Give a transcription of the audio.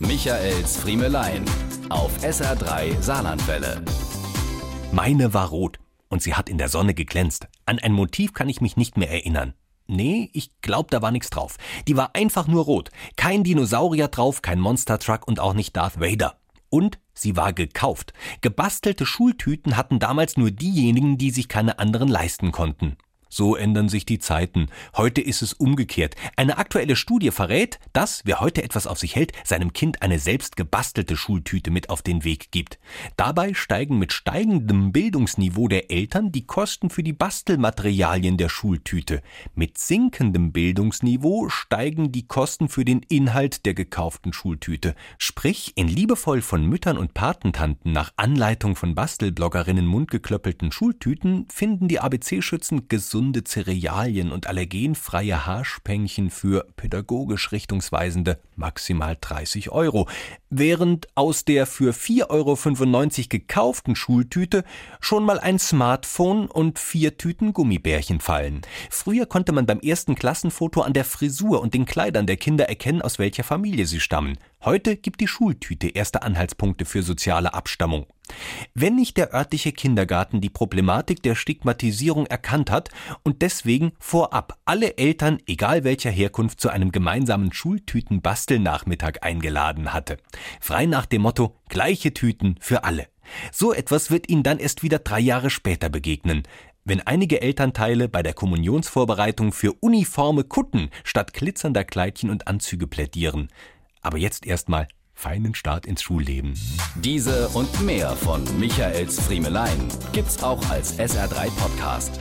Michaels Friemelein auf SR3 Saarlandwelle. Meine war rot und sie hat in der Sonne geglänzt. An ein Motiv kann ich mich nicht mehr erinnern. Nee, ich glaub, da war nichts drauf. Die war einfach nur rot. Kein Dinosaurier drauf, kein Monster Truck und auch nicht Darth Vader. Und sie war gekauft. Gebastelte Schultüten hatten damals nur diejenigen, die sich keine anderen leisten konnten. So ändern sich die Zeiten. Heute ist es umgekehrt. Eine aktuelle Studie verrät, dass, wer heute etwas auf sich hält, seinem Kind eine selbst gebastelte Schultüte mit auf den Weg gibt. Dabei steigen mit steigendem Bildungsniveau der Eltern die Kosten für die Bastelmaterialien der Schultüte. Mit sinkendem Bildungsniveau steigen die Kosten für den Inhalt der gekauften Schultüte. Sprich, in liebevoll von Müttern und Patentanten nach Anleitung von Bastelbloggerinnen mundgeklöppelten Schultüten finden die ABC-Schützen gesund gesunde Cerealien und allergenfreie Haarspänchen für pädagogisch richtungsweisende maximal 30 Euro, während aus der für 4,95 Euro gekauften Schultüte schon mal ein Smartphone und vier Tüten Gummibärchen fallen. Früher konnte man beim ersten Klassenfoto an der Frisur und den Kleidern der Kinder erkennen, aus welcher Familie sie stammen. Heute gibt die Schultüte erste Anhaltspunkte für soziale Abstammung. Wenn nicht der örtliche Kindergarten die Problematik der Stigmatisierung erkannt hat und deswegen vorab alle Eltern, egal welcher Herkunft, zu einem gemeinsamen Schultütenbastelnachmittag eingeladen hatte. Frei nach dem Motto gleiche Tüten für alle. So etwas wird Ihnen dann erst wieder drei Jahre später begegnen wenn einige Elternteile bei der Kommunionsvorbereitung für uniforme Kutten statt glitzernder Kleidchen und Anzüge plädieren. Aber jetzt erstmal feinen Start ins Schulleben. Diese und mehr von Michaels Friemelein gibt's auch als SR3 Podcast.